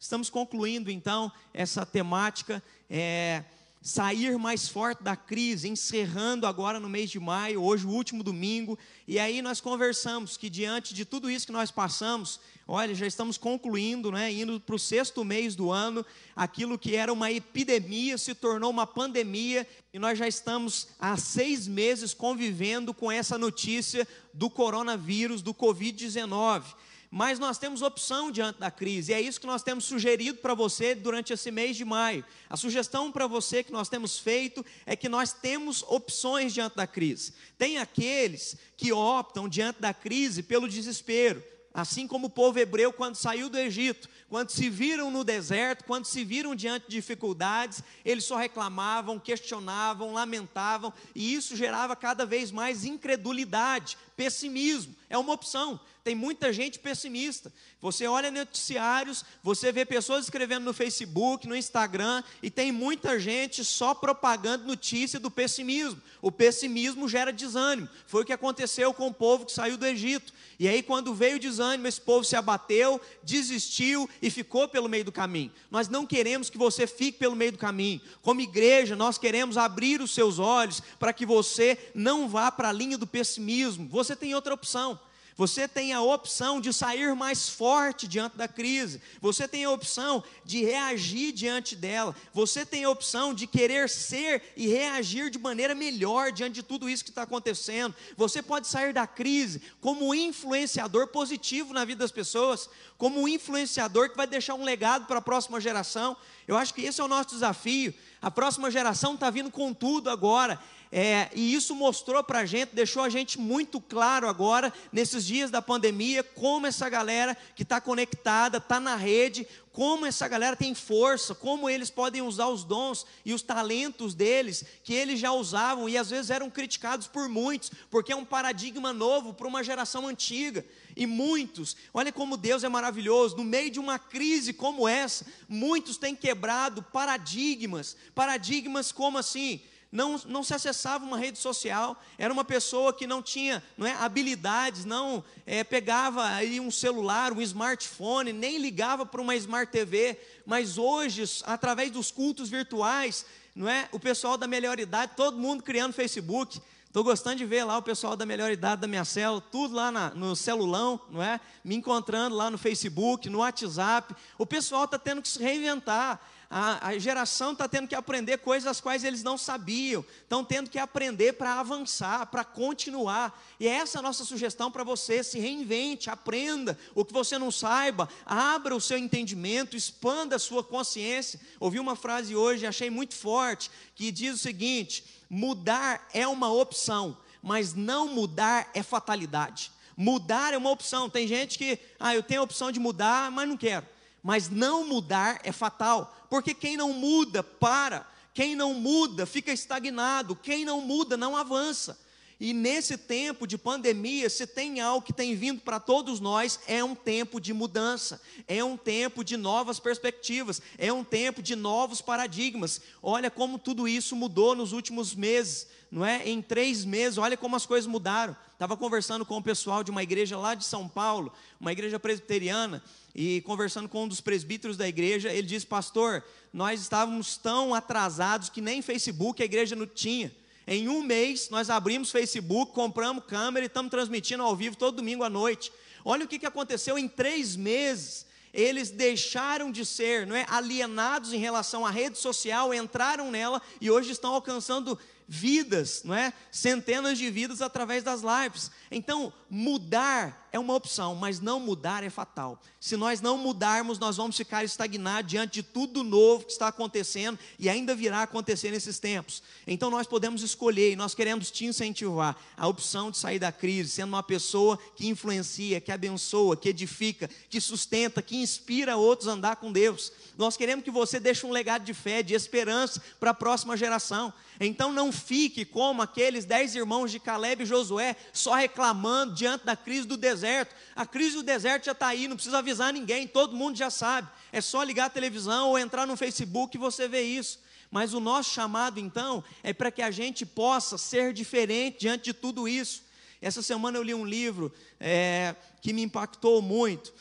Estamos concluindo então essa temática. É, sair mais forte da crise, encerrando agora no mês de maio, hoje o último domingo, e aí nós conversamos que diante de tudo isso que nós passamos, olha, já estamos concluindo, né, indo para o sexto mês do ano, aquilo que era uma epidemia se tornou uma pandemia, e nós já estamos há seis meses convivendo com essa notícia do coronavírus, do Covid-19 mas nós temos opção diante da crise, e é isso que nós temos sugerido para você durante esse mês de maio. A sugestão para você que nós temos feito é que nós temos opções diante da crise. Tem aqueles que optam diante da crise pelo desespero, assim como o povo hebreu quando saiu do Egito, quando se viram no deserto, quando se viram diante de dificuldades, eles só reclamavam, questionavam, lamentavam, e isso gerava cada vez mais incredulidade, pessimismo. É uma opção. Tem muita gente pessimista. Você olha noticiários, você vê pessoas escrevendo no Facebook, no Instagram, e tem muita gente só propagando notícia do pessimismo. O pessimismo gera desânimo. Foi o que aconteceu com o povo que saiu do Egito. E aí, quando veio o desânimo, esse povo se abateu, desistiu e ficou pelo meio do caminho. Nós não queremos que você fique pelo meio do caminho. Como igreja, nós queremos abrir os seus olhos para que você não vá para a linha do pessimismo. Você tem outra opção. Você tem a opção de sair mais forte diante da crise. Você tem a opção de reagir diante dela. Você tem a opção de querer ser e reagir de maneira melhor diante de tudo isso que está acontecendo. Você pode sair da crise como um influenciador positivo na vida das pessoas, como um influenciador que vai deixar um legado para a próxima geração. Eu acho que esse é o nosso desafio. A próxima geração está vindo com tudo agora. É, e isso mostrou para a gente, deixou a gente muito claro agora, nesses dias da pandemia, como essa galera que está conectada, está na rede, como essa galera tem força, como eles podem usar os dons e os talentos deles, que eles já usavam e às vezes eram criticados por muitos, porque é um paradigma novo para uma geração antiga. E muitos, olha como Deus é maravilhoso, no meio de uma crise como essa, muitos têm quebrado paradigmas, paradigmas como assim, não, não se acessava uma rede social, era uma pessoa que não tinha não é, habilidades, não é, pegava aí um celular, um smartphone, nem ligava para uma Smart TV, mas hoje, através dos cultos virtuais, não é, o pessoal da melhor idade, todo mundo criando Facebook, Estou gostando de ver lá o pessoal da melhor idade da minha célula, tudo lá na, no celulão, não é? Me encontrando lá no Facebook, no WhatsApp. O pessoal está tendo que se reinventar a, a geração está tendo que aprender coisas as quais eles não sabiam, estão tendo que aprender para avançar, para continuar. E é essa a nossa sugestão para você: se reinvente, aprenda o que você não saiba, abra o seu entendimento, expanda a sua consciência. Ouvi uma frase hoje, achei muito forte, que diz o seguinte: mudar é uma opção, mas não mudar é fatalidade. Mudar é uma opção. Tem gente que, ah, eu tenho a opção de mudar, mas não quero. Mas não mudar é fatal, porque quem não muda para, quem não muda fica estagnado, quem não muda não avança. E nesse tempo de pandemia, se tem algo que tem vindo para todos nós, é um tempo de mudança, é um tempo de novas perspectivas, é um tempo de novos paradigmas. Olha como tudo isso mudou nos últimos meses, não é? Em três meses, olha como as coisas mudaram. Estava conversando com o pessoal de uma igreja lá de São Paulo, uma igreja presbiteriana, e conversando com um dos presbíteros da igreja, ele disse: Pastor, nós estávamos tão atrasados que nem Facebook a igreja não tinha. Em um mês, nós abrimos Facebook, compramos câmera e estamos transmitindo ao vivo todo domingo à noite. Olha o que, que aconteceu em três meses. Eles deixaram de ser não é, alienados em relação à rede social, entraram nela e hoje estão alcançando vidas, não é? Centenas de vidas através das lives. Então, mudar é uma opção, mas não mudar é fatal. Se nós não mudarmos, nós vamos ficar estagnados diante de tudo novo que está acontecendo e ainda virá acontecer nesses tempos. Então, nós podemos escolher e nós queremos te incentivar a opção de sair da crise, sendo uma pessoa que influencia, que abençoa, que edifica, que sustenta, que inspira outros a andar com Deus. Nós queremos que você deixe um legado de fé, de esperança para a próxima geração. Então não fique como aqueles dez irmãos de Caleb e Josué, só reclamando diante da crise do deserto. A crise do deserto já está aí, não precisa avisar ninguém, todo mundo já sabe. É só ligar a televisão ou entrar no Facebook e você vê isso. Mas o nosso chamado então é para que a gente possa ser diferente diante de tudo isso. Essa semana eu li um livro é, que me impactou muito.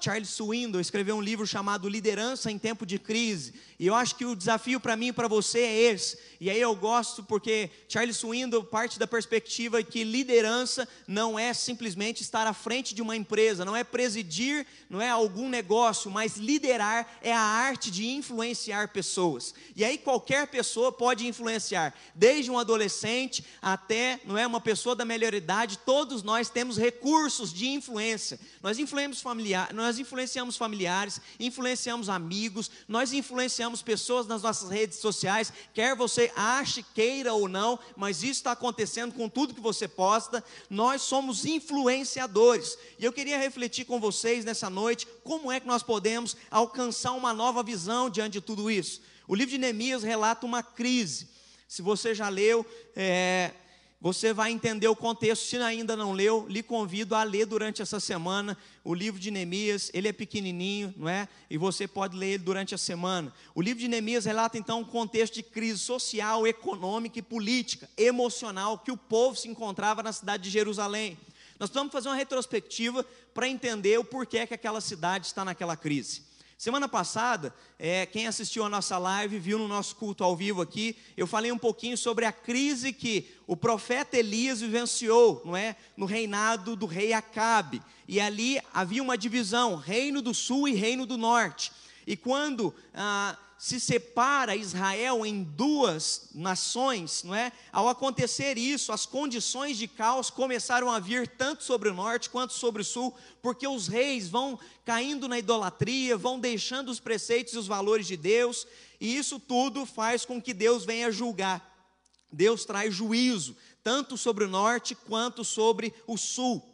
Charles Swindoll escreveu um livro chamado Liderança em Tempo de Crise. E eu acho que o desafio para mim e para você é esse. E aí eu gosto porque Charles Swindoll parte da perspectiva que liderança não é simplesmente estar à frente de uma empresa, não é presidir, não é algum negócio, mas liderar é a arte de influenciar pessoas. E aí qualquer pessoa pode influenciar, desde um adolescente até, não é, uma pessoa da melhor idade, todos nós temos recursos de influência. Nós influenciamos familiares, nós influenciamos familiares, influenciamos amigos, nós influenciamos pessoas nas nossas redes sociais, quer você ache, queira ou não, mas isso está acontecendo com tudo que você posta. Nós somos influenciadores. E eu queria refletir com vocês nessa noite como é que nós podemos alcançar uma nova visão diante de tudo isso. O livro de Neemias relata uma crise. Se você já leu, é, você vai entender o contexto. Se ainda não leu, lhe convido a ler durante essa semana o livro de Neemias. Ele é pequenininho, não é? E você pode ler ele durante a semana. O livro de Neemias relata então um contexto de crise social, econômica e política, emocional que o povo se encontrava na cidade de Jerusalém. Nós vamos fazer uma retrospectiva para entender o porquê que aquela cidade está naquela crise. Semana passada, é, quem assistiu a nossa live, viu no nosso culto ao vivo aqui, eu falei um pouquinho sobre a crise que o profeta Elias vivenciou, não é? No reinado do rei Acabe. E ali havia uma divisão, reino do sul e reino do norte. E quando ah, se separa Israel em duas nações, não é? Ao acontecer isso, as condições de caos começaram a vir tanto sobre o norte quanto sobre o sul, porque os reis vão caindo na idolatria, vão deixando os preceitos e os valores de Deus, e isso tudo faz com que Deus venha julgar. Deus traz juízo, tanto sobre o norte quanto sobre o sul.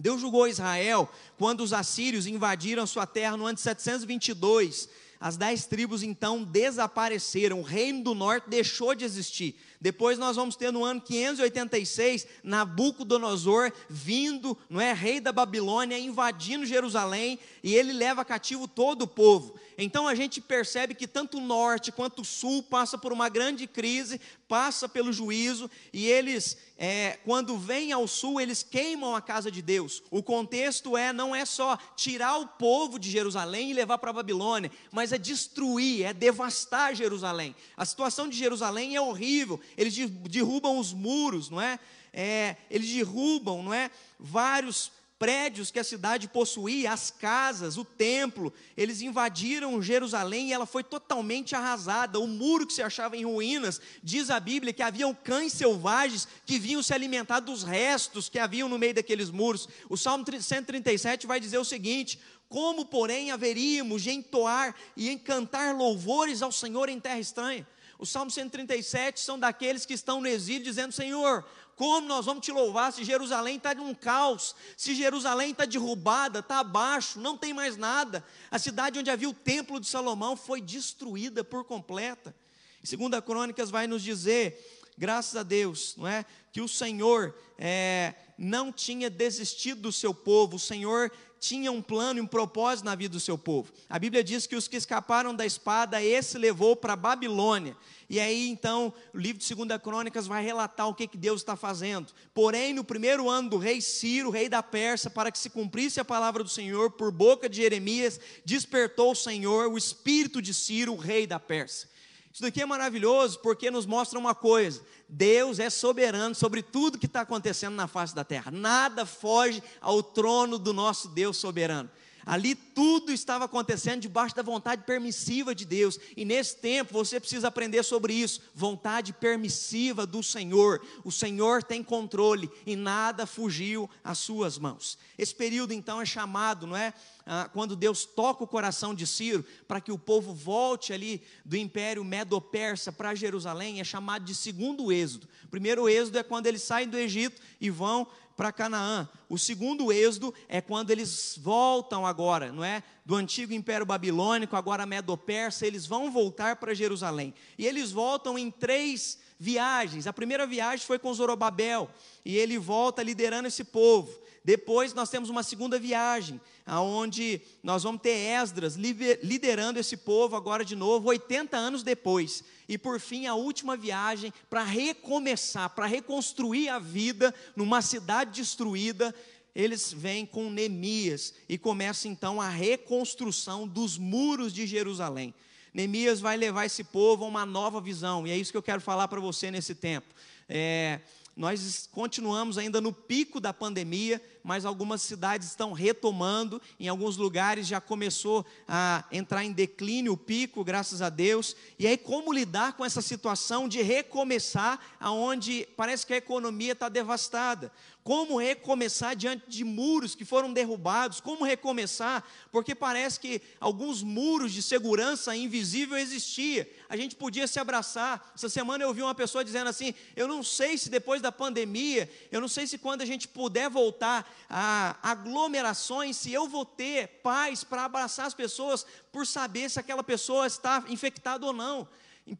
Deus julgou Israel quando os assírios invadiram sua terra no ano de 722 as dez tribos então desapareceram, o reino do norte deixou de existir. Depois nós vamos ter no ano 586 Nabucodonosor vindo, não é, rei da Babilônia, invadindo Jerusalém, e ele leva cativo todo o povo. Então a gente percebe que tanto o norte quanto o sul passa por uma grande crise, passa pelo juízo, e eles, é, quando vêm ao sul, eles queimam a casa de Deus. O contexto é não é só tirar o povo de Jerusalém e levar para a Babilônia, mas é destruir, é devastar Jerusalém. A situação de Jerusalém é horrível. Eles derrubam os muros, não é? é eles derrubam, não é? Vários prédios que a cidade possuía, as casas, o templo, eles invadiram Jerusalém e ela foi totalmente arrasada. O muro que se achava em ruínas, diz a Bíblia que haviam cães selvagens que vinham se alimentar dos restos que haviam no meio daqueles muros. O Salmo 137 vai dizer o seguinte: Como, porém, haveríamos de entoar e encantar louvores ao Senhor em terra estranha? O Salmo 137 são daqueles que estão no exílio dizendo: Senhor, como nós vamos te louvar se Jerusalém está num caos, se Jerusalém está derrubada, está abaixo, não tem mais nada. A cidade onde havia o templo de Salomão foi destruída por completa. Segunda Crônicas vai nos dizer, graças a Deus, não é, que o Senhor é, não tinha desistido do seu povo, o Senhor tinha um plano e um propósito na vida do seu povo. A Bíblia diz que os que escaparam da espada, esse levou para Babilônia. E aí então, o livro de 2 Crônicas vai relatar o que, que Deus está fazendo. Porém, no primeiro ano do rei Ciro, rei da Pérsia, para que se cumprisse a palavra do Senhor, por boca de Jeremias, despertou o Senhor o espírito de Ciro, rei da Pérsia. Isso daqui é maravilhoso porque nos mostra uma coisa: Deus é soberano sobre tudo que está acontecendo na face da terra. Nada foge ao trono do nosso Deus soberano. Ali tudo estava acontecendo debaixo da vontade permissiva de Deus. E nesse tempo você precisa aprender sobre isso. Vontade permissiva do Senhor. O Senhor tem controle e nada fugiu às suas mãos. Esse período então é chamado, não é? Ah, quando Deus toca o coração de Ciro para que o povo volte ali do império medo-persa para Jerusalém, é chamado de segundo êxodo. O primeiro êxodo é quando eles saem do Egito e vão para Canaã. O segundo êxodo é quando eles voltam agora, não é? Do antigo império babilônico, agora medo-persa, eles vão voltar para Jerusalém. E eles voltam em três viagens. A primeira viagem foi com Zorobabel, e ele volta liderando esse povo. Depois nós temos uma segunda viagem, aonde nós vamos ter Esdras liderando esse povo agora de novo, 80 anos depois. E por fim, a última viagem para recomeçar, para reconstruir a vida numa cidade destruída, eles vêm com Neemias e começam então a reconstrução dos muros de Jerusalém. Neemias vai levar esse povo a uma nova visão, e é isso que eu quero falar para você nesse tempo. É, nós continuamos ainda no pico da pandemia, mas algumas cidades estão retomando, em alguns lugares já começou a entrar em declínio o pico, graças a Deus. E aí, como lidar com essa situação de recomeçar, aonde parece que a economia está devastada? Como recomeçar diante de muros que foram derrubados? Como recomeçar? Porque parece que alguns muros de segurança invisível existiam. A gente podia se abraçar. Essa semana eu ouvi uma pessoa dizendo assim: Eu não sei se depois da pandemia, eu não sei se quando a gente puder voltar aglomerações, se eu vou ter paz para abraçar as pessoas por saber se aquela pessoa está infectada ou não.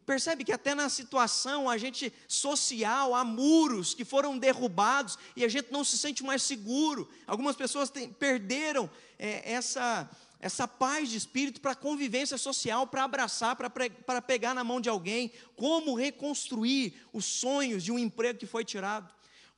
Percebe que até na situação a gente social há muros que foram derrubados e a gente não se sente mais seguro. Algumas pessoas tem, perderam é, essa essa paz de espírito para convivência social, para abraçar, para pegar na mão de alguém, como reconstruir os sonhos de um emprego que foi tirado,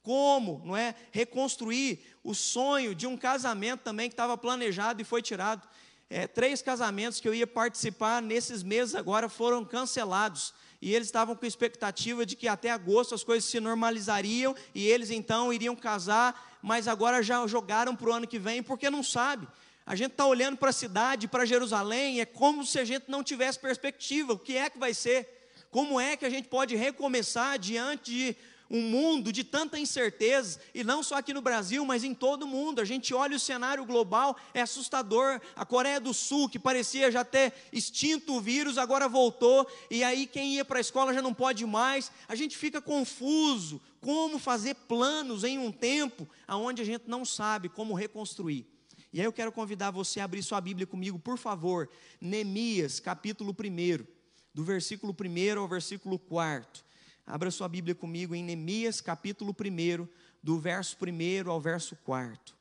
como, não é, reconstruir o sonho de um casamento também que estava planejado e foi tirado é, três casamentos que eu ia participar nesses meses agora foram cancelados. E eles estavam com expectativa de que até agosto as coisas se normalizariam e eles então iriam casar, mas agora já jogaram para o ano que vem porque não sabe. A gente está olhando para a cidade, para Jerusalém, é como se a gente não tivesse perspectiva. O que é que vai ser? Como é que a gente pode recomeçar diante de um mundo de tanta incerteza, e não só aqui no Brasil, mas em todo o mundo. A gente olha o cenário global, é assustador. A Coreia do Sul, que parecia já ter extinto o vírus, agora voltou, e aí quem ia para a escola já não pode mais. A gente fica confuso. Como fazer planos em um tempo onde a gente não sabe como reconstruir? E aí eu quero convidar você a abrir sua Bíblia comigo, por favor. Neemias, capítulo 1, do versículo 1 ao versículo 4. Abra sua Bíblia comigo em Neemias, capítulo 1, do verso 1 ao verso 4.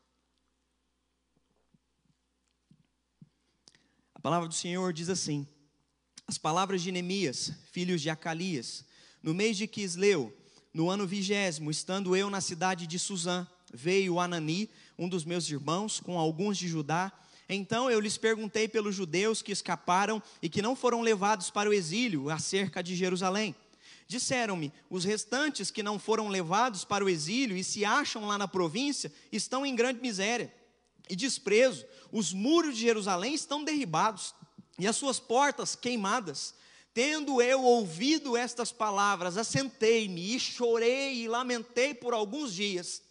A palavra do Senhor diz assim: As palavras de Neemias, filhos de Acalias, no mês de Quisleu, no ano vigésimo, estando eu na cidade de Suzã, veio Anani, um dos meus irmãos, com alguns de Judá. Então eu lhes perguntei pelos judeus que escaparam e que não foram levados para o exílio acerca de Jerusalém. Disseram-me: os restantes que não foram levados para o exílio e se acham lá na província estão em grande miséria e desprezo. Os muros de Jerusalém estão derribados e as suas portas queimadas. Tendo eu ouvido estas palavras, assentei-me e chorei e lamentei por alguns dias.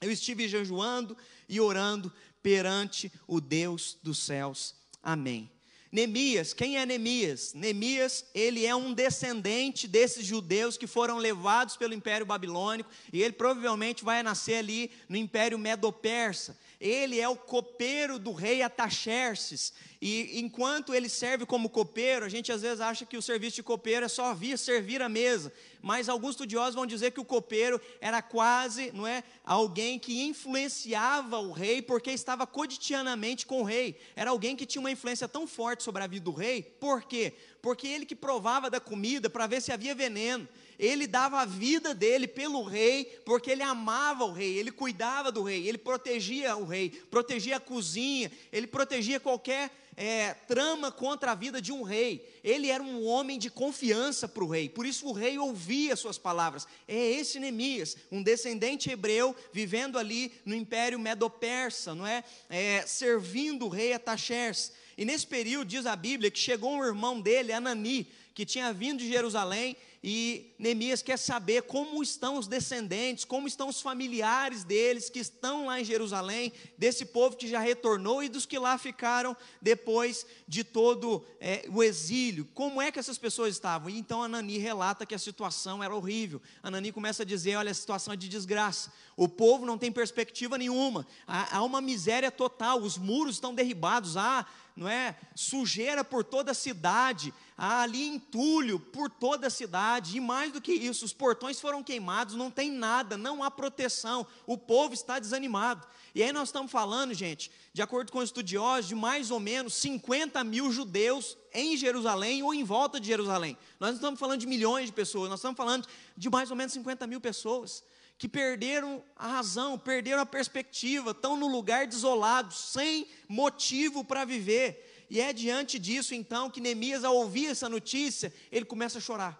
Eu estive jejuando e orando perante o Deus dos céus. Amém. Neemias, quem é Neemias? Neemias, ele é um descendente desses judeus que foram levados pelo Império Babilônico, e ele provavelmente vai nascer ali no Império Medo-Persa. Ele é o copeiro do rei Ataxerxes, e enquanto ele serve como copeiro, a gente às vezes acha que o serviço de copeiro é só vir servir a mesa, mas alguns estudiosos vão dizer que o copeiro era quase, não é, alguém que influenciava o rei porque estava cotidianamente com o rei. Era alguém que tinha uma influência tão forte sobre a vida do rei. Por quê? Porque ele que provava da comida para ver se havia veneno. Ele dava a vida dele pelo rei, porque ele amava o rei, ele cuidava do rei, ele protegia o rei, protegia a cozinha, ele protegia qualquer é, trama contra a vida de um rei. Ele era um homem de confiança para o rei, por isso o rei ouvia suas palavras. É esse Neemias, um descendente hebreu, vivendo ali no Império Medo-Persa, não é? é? Servindo o rei Ataxerxes. E nesse período, diz a Bíblia, que chegou um irmão dele, Anani, que tinha vindo de Jerusalém e Neemias quer saber como estão os descendentes, como estão os familiares deles que estão lá em Jerusalém, desse povo que já retornou e dos que lá ficaram depois de todo é, o exílio. Como é que essas pessoas estavam? E então Anani relata que a situação era horrível. Anani começa a dizer: olha, a situação é de desgraça. O povo não tem perspectiva nenhuma. Há, há uma miséria total. Os muros estão derribados. Há não é? Sujeira por toda a cidade, há ali entulho por toda a cidade, e mais do que isso, os portões foram queimados, não tem nada, não há proteção, o povo está desanimado. E aí nós estamos falando, gente, de acordo com os estudiosos, de mais ou menos 50 mil judeus em Jerusalém ou em volta de Jerusalém. Nós não estamos falando de milhões de pessoas, nós estamos falando de mais ou menos 50 mil pessoas que perderam a razão, perderam a perspectiva, estão no lugar desolado, sem motivo para viver. E é diante disso então que Neemias, ao ouvir essa notícia, ele começa a chorar.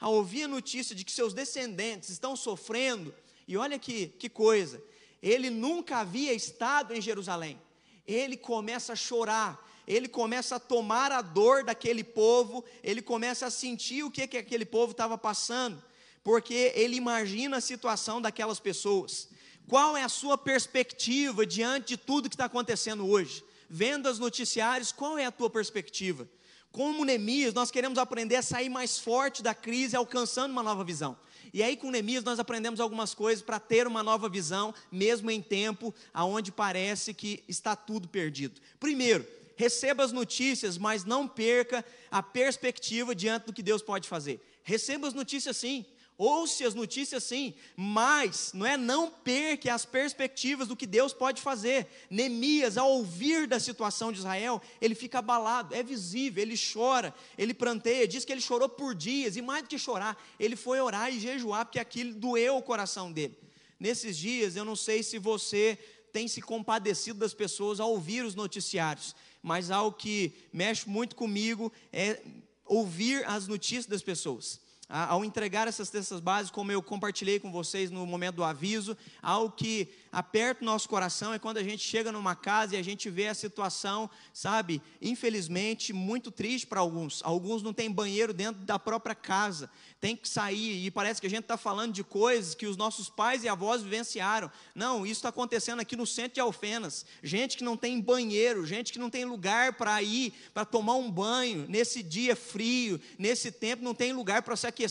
Ao ouvir a notícia de que seus descendentes estão sofrendo, e olha que, que coisa, ele nunca havia estado em Jerusalém. Ele começa a chorar, ele começa a tomar a dor daquele povo, ele começa a sentir o que, que aquele povo estava passando porque ele imagina a situação daquelas pessoas. Qual é a sua perspectiva diante de tudo que está acontecendo hoje? Vendo os noticiários, qual é a tua perspectiva? Como Neemias, nós queremos aprender a sair mais forte da crise, alcançando uma nova visão. E aí, com Neemias, nós aprendemos algumas coisas para ter uma nova visão, mesmo em tempo aonde parece que está tudo perdido. Primeiro, receba as notícias, mas não perca a perspectiva diante do que Deus pode fazer. Receba as notícias sim, Ouça as notícias sim, mas não é não perca as perspectivas do que Deus pode fazer. Neemias, ao ouvir da situação de Israel, ele fica abalado, é visível, ele chora, ele pranteia, diz que ele chorou por dias, e mais do que chorar, ele foi orar e jejuar, porque aquilo doeu o coração dele. Nesses dias, eu não sei se você tem se compadecido das pessoas ao ouvir os noticiários, mas algo que mexe muito comigo é ouvir as notícias das pessoas ao entregar essas cestas básicas, como eu compartilhei com vocês no momento do aviso, algo que aperta o nosso coração é quando a gente chega numa casa e a gente vê a situação, sabe, infelizmente, muito triste para alguns. Alguns não têm banheiro dentro da própria casa, tem que sair, e parece que a gente está falando de coisas que os nossos pais e avós vivenciaram. Não, isso está acontecendo aqui no centro de Alfenas. Gente que não tem banheiro, gente que não tem lugar para ir, para tomar um banho, nesse dia frio, nesse tempo, não tem lugar para se aquecer.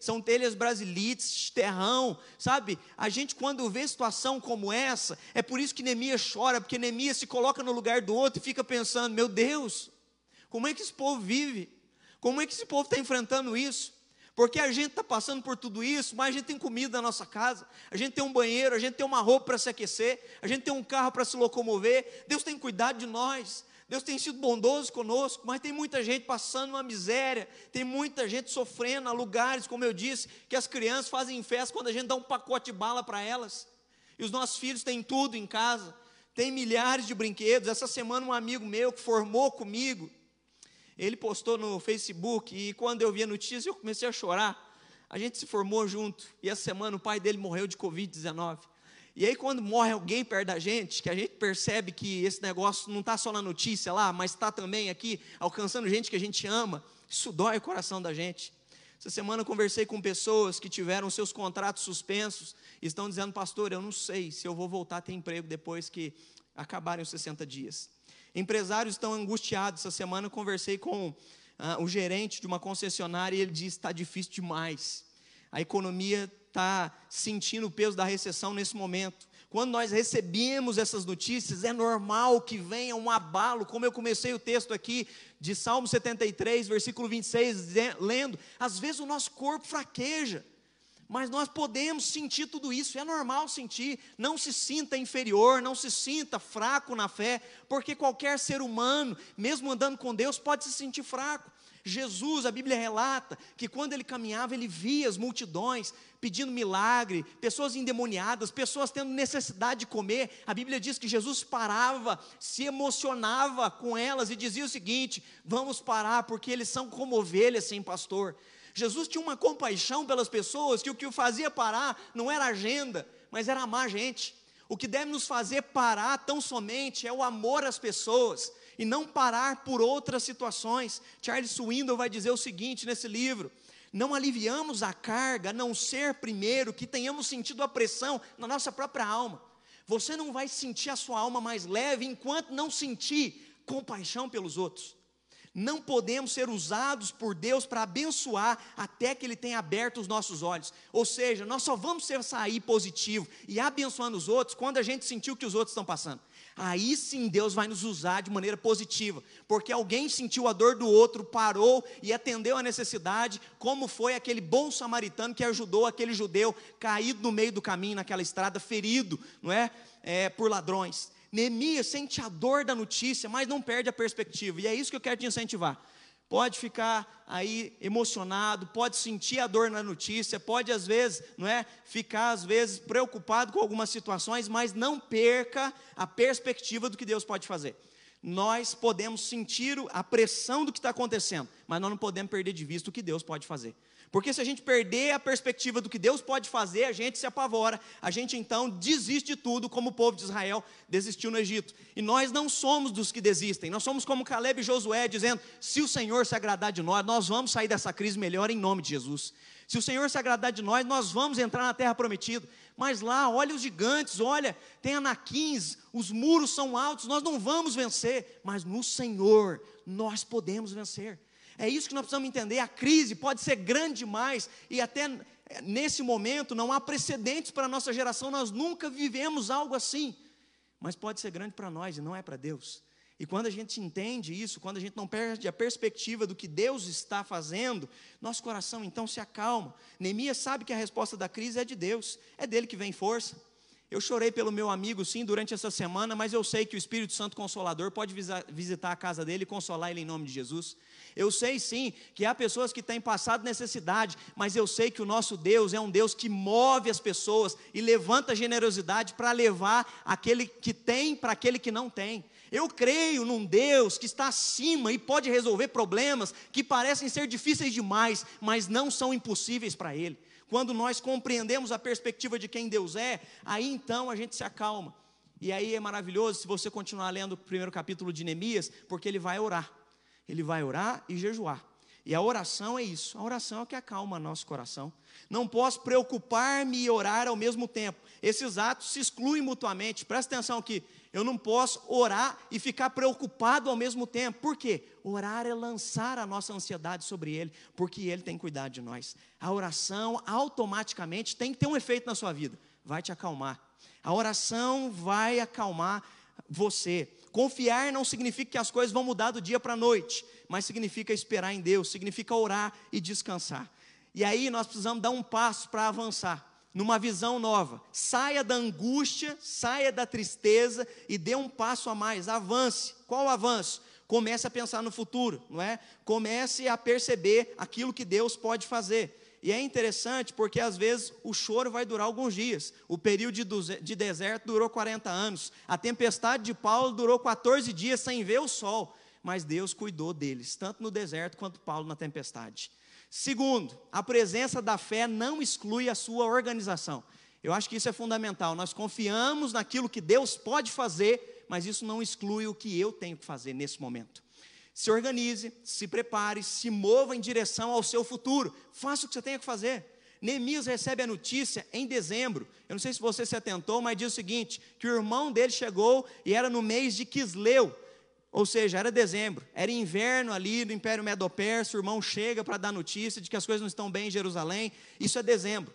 São telhas brasilites, terrão, sabe? A gente, quando vê situação como essa, é por isso que Neemias chora, porque Neemias se coloca no lugar do outro e fica pensando: meu Deus, como é que esse povo vive? Como é que esse povo está enfrentando isso? Porque a gente está passando por tudo isso, mas a gente tem comida na nossa casa, a gente tem um banheiro, a gente tem uma roupa para se aquecer, a gente tem um carro para se locomover, Deus tem cuidado de nós, Deus tem sido bondoso conosco, mas tem muita gente passando uma miséria, tem muita gente sofrendo, há lugares, como eu disse, que as crianças fazem festa quando a gente dá um pacote de bala para elas, e os nossos filhos têm tudo em casa, tem milhares de brinquedos. Essa semana, um amigo meu que formou comigo, ele postou no Facebook e quando eu vi a notícia eu comecei a chorar. A gente se formou junto e essa semana o pai dele morreu de Covid-19. E aí, quando morre alguém perto da gente, que a gente percebe que esse negócio não está só na notícia lá, mas está também aqui, alcançando gente que a gente ama, isso dói o coração da gente. Essa semana eu conversei com pessoas que tiveram seus contratos suspensos e estão dizendo, pastor, eu não sei se eu vou voltar a ter emprego depois que acabarem os 60 dias. Empresários estão angustiados. Essa semana eu conversei com ah, o gerente de uma concessionária e ele disse: está difícil demais. A economia está sentindo o peso da recessão nesse momento. Quando nós recebemos essas notícias, é normal que venha um abalo, como eu comecei o texto aqui de Salmo 73, versículo 26, lendo. Às vezes o nosso corpo fraqueja, mas nós podemos sentir tudo isso, é normal sentir. Não se sinta inferior, não se sinta fraco na fé, porque qualquer ser humano, mesmo andando com Deus, pode se sentir fraco. Jesus, a Bíblia relata que quando ele caminhava, ele via as multidões pedindo milagre, pessoas endemoniadas, pessoas tendo necessidade de comer. A Bíblia diz que Jesus parava, se emocionava com elas e dizia o seguinte: Vamos parar, porque eles são como ovelhas sem pastor. Jesus tinha uma compaixão pelas pessoas que o que o fazia parar não era agenda, mas era amar gente. O que deve nos fazer parar tão somente é o amor às pessoas e não parar por outras situações. Charles Swindoll vai dizer o seguinte nesse livro: não aliviamos a carga, a não ser primeiro que tenhamos sentido a pressão na nossa própria alma. Você não vai sentir a sua alma mais leve enquanto não sentir compaixão pelos outros não podemos ser usados por Deus para abençoar até que Ele tenha aberto os nossos olhos. Ou seja, nós só vamos sair positivo e abençoando os outros quando a gente sentir o que os outros estão passando. Aí sim Deus vai nos usar de maneira positiva, porque alguém sentiu a dor do outro, parou e atendeu a necessidade, como foi aquele bom samaritano que ajudou aquele judeu caído no meio do caminho, naquela estrada, ferido, não é? é por ladrões. Neemias sente a dor da notícia, mas não perde a perspectiva. E é isso que eu quero te incentivar. pode ficar aí emocionado, pode sentir a dor na notícia, pode às vezes, não é, ficar às vezes preocupado com algumas situações, mas não perca a perspectiva do que Deus pode fazer. Nós podemos sentir a pressão do que está acontecendo, mas nós não podemos perder de vista o que Deus pode fazer. Porque se a gente perder a perspectiva do que Deus pode fazer, a gente se apavora, a gente então desiste de tudo, como o povo de Israel desistiu no Egito. E nós não somos dos que desistem, nós somos como Caleb e Josué, dizendo: se o Senhor se agradar de nós, nós vamos sair dessa crise melhor em nome de Jesus. Se o Senhor se agradar de nós, nós vamos entrar na terra prometida. Mas lá, olha os gigantes, olha, tem anaquins, os muros são altos, nós não vamos vencer, mas no Senhor nós podemos vencer. É isso que nós precisamos entender. A crise pode ser grande demais e até nesse momento não há precedentes para a nossa geração, nós nunca vivemos algo assim. Mas pode ser grande para nós e não é para Deus. E quando a gente entende isso, quando a gente não perde a perspectiva do que Deus está fazendo, nosso coração então se acalma. Neemias sabe que a resposta da crise é de Deus, é dele que vem força. Eu chorei pelo meu amigo, sim, durante essa semana, mas eu sei que o Espírito Santo Consolador pode visitar a casa dele e consolar ele em nome de Jesus. Eu sei sim que há pessoas que têm passado necessidade, mas eu sei que o nosso Deus é um Deus que move as pessoas e levanta generosidade para levar aquele que tem para aquele que não tem. Eu creio num Deus que está acima e pode resolver problemas que parecem ser difíceis demais, mas não são impossíveis para Ele. Quando nós compreendemos a perspectiva de quem Deus é, aí então a gente se acalma. E aí é maravilhoso se você continuar lendo o primeiro capítulo de Neemias, porque ele vai orar. Ele vai orar e jejuar. E a oração é isso. A oração é o que acalma nosso coração. Não posso preocupar-me e orar ao mesmo tempo. Esses atos se excluem mutuamente. Presta atenção aqui. Eu não posso orar e ficar preocupado ao mesmo tempo. Por quê? Orar é lançar a nossa ansiedade sobre Ele, porque Ele tem cuidado de nós. A oração automaticamente tem que ter um efeito na sua vida. Vai te acalmar. A oração vai acalmar você. Confiar não significa que as coisas vão mudar do dia para a noite, mas significa esperar em Deus, significa orar e descansar. E aí nós precisamos dar um passo para avançar, numa visão nova. Saia da angústia, saia da tristeza e dê um passo a mais, avance. Qual o avanço? Comece a pensar no futuro, não é? Comece a perceber aquilo que Deus pode fazer. E é interessante porque às vezes o choro vai durar alguns dias. O período de deserto durou 40 anos. A tempestade de Paulo durou 14 dias sem ver o sol. Mas Deus cuidou deles, tanto no deserto quanto Paulo na tempestade. Segundo, a presença da fé não exclui a sua organização. Eu acho que isso é fundamental. Nós confiamos naquilo que Deus pode fazer, mas isso não exclui o que eu tenho que fazer nesse momento se organize, se prepare, se mova em direção ao seu futuro. Faça o que você tenha que fazer. Neemias recebe a notícia em dezembro. Eu não sei se você se atentou, mas diz o seguinte: que o irmão dele chegou e era no mês de Quisleu, ou seja, era dezembro, era inverno ali no Império Medo-Persa. O irmão chega para dar notícia de que as coisas não estão bem em Jerusalém. Isso é dezembro.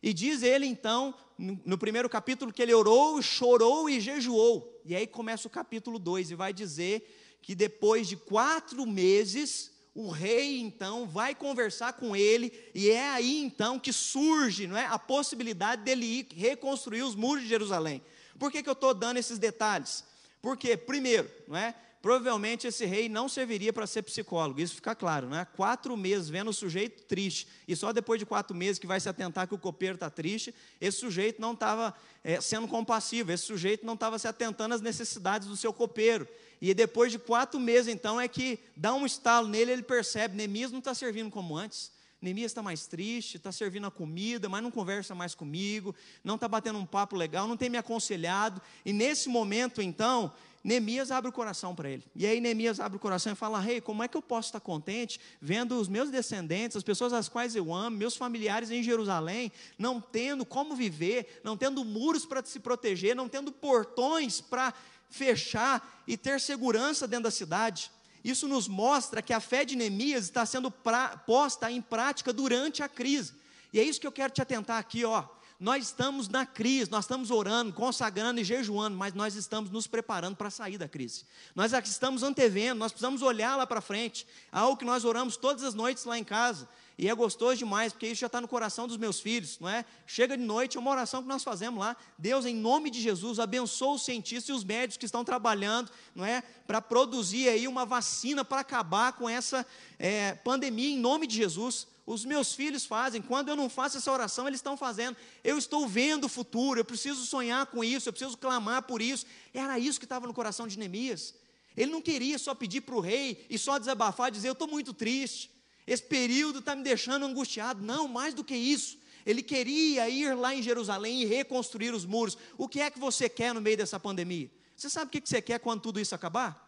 E diz ele então, no primeiro capítulo, que ele orou, chorou e jejuou. E aí começa o capítulo 2 e vai dizer que depois de quatro meses, o rei então vai conversar com ele, e é aí então que surge não é, a possibilidade dele ir reconstruir os muros de Jerusalém. Por que, que eu estou dando esses detalhes? Porque, primeiro, não é, provavelmente esse rei não serviria para ser psicólogo, isso fica claro, né? Quatro meses vendo o sujeito triste, e só depois de quatro meses que vai se atentar que o copeiro está triste, esse sujeito não estava é, sendo compassivo, esse sujeito não estava se atentando às necessidades do seu copeiro. E depois de quatro meses, então, é que dá um estalo nele, ele percebe, Neemias não está servindo como antes. Neemias está mais triste, está servindo a comida, mas não conversa mais comigo, não está batendo um papo legal, não tem me aconselhado. E nesse momento, então, Neemias abre o coração para ele. E aí Neemias abre o coração e fala: Rei, hey, como é que eu posso estar contente vendo os meus descendentes, as pessoas às quais eu amo, meus familiares em Jerusalém, não tendo como viver, não tendo muros para se proteger, não tendo portões para fechar e ter segurança dentro da cidade? Isso nos mostra que a fé de Neemias está sendo pra, posta em prática durante a crise. E é isso que eu quero te atentar aqui, ó. Nós estamos na crise, nós estamos orando, consagrando e jejuando, mas nós estamos nos preparando para sair da crise. Nós estamos antevendo, nós precisamos olhar lá para frente, algo que nós oramos todas as noites lá em casa. E é gostoso demais, porque isso já está no coração dos meus filhos, não é? Chega de noite, é uma oração que nós fazemos lá. Deus, em nome de Jesus, abençoa os cientistas e os médicos que estão trabalhando, não é? Para produzir aí uma vacina para acabar com essa é, pandemia, em nome de Jesus. Os meus filhos fazem, quando eu não faço essa oração, eles estão fazendo. Eu estou vendo o futuro, eu preciso sonhar com isso, eu preciso clamar por isso. Era isso que estava no coração de Neemias. Ele não queria só pedir para o rei e só desabafar, dizer: Eu estou muito triste. Esse período está me deixando angustiado. Não, mais do que isso. Ele queria ir lá em Jerusalém e reconstruir os muros. O que é que você quer no meio dessa pandemia? Você sabe o que você quer quando tudo isso acabar?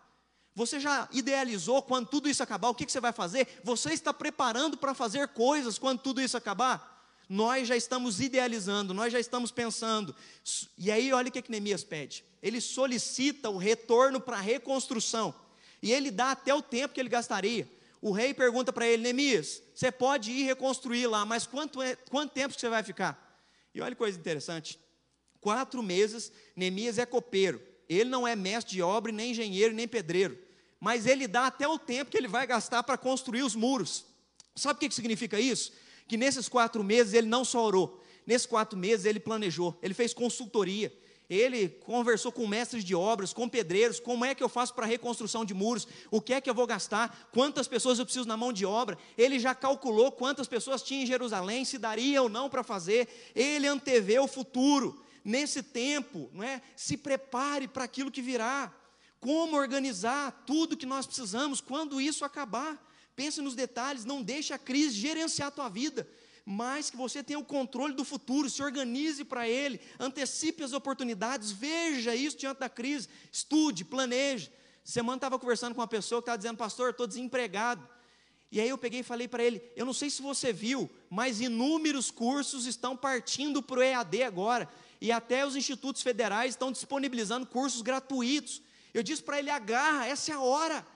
Você já idealizou quando tudo isso acabar? O que você vai fazer? Você está preparando para fazer coisas quando tudo isso acabar? Nós já estamos idealizando, nós já estamos pensando. E aí, olha o que, que Neemias pede. Ele solicita o retorno para a reconstrução. E ele dá até o tempo que ele gastaria. O rei pergunta para ele, Neemias, você pode ir reconstruir lá, mas quanto, é, quanto tempo você vai ficar? E olha que coisa interessante. Quatro meses, Neemias é copeiro. Ele não é mestre de obra, nem engenheiro, nem pedreiro. Mas ele dá até o tempo que ele vai gastar para construir os muros. Sabe o que significa isso? Que nesses quatro meses ele não só orou. Nesses quatro meses ele planejou, ele fez consultoria, ele conversou com mestres de obras, com pedreiros, como é que eu faço para a reconstrução de muros, o que é que eu vou gastar, quantas pessoas eu preciso na mão de obra. Ele já calculou quantas pessoas tinha em Jerusalém, se daria ou não para fazer. Ele antevê o futuro. Nesse tempo, não é? Se prepare para aquilo que virá. Como organizar tudo que nós precisamos quando isso acabar. Pense nos detalhes, não deixe a crise gerenciar a tua vida mas que você tenha o controle do futuro, se organize para ele, antecipe as oportunidades, veja isso diante da crise, estude, planeje. Semana estava conversando com uma pessoa que estava dizendo, pastor, estou desempregado. E aí eu peguei e falei para ele, eu não sei se você viu, mas inúmeros cursos estão partindo para o EAD agora, e até os institutos federais estão disponibilizando cursos gratuitos. Eu disse para ele, agarra, essa é a hora,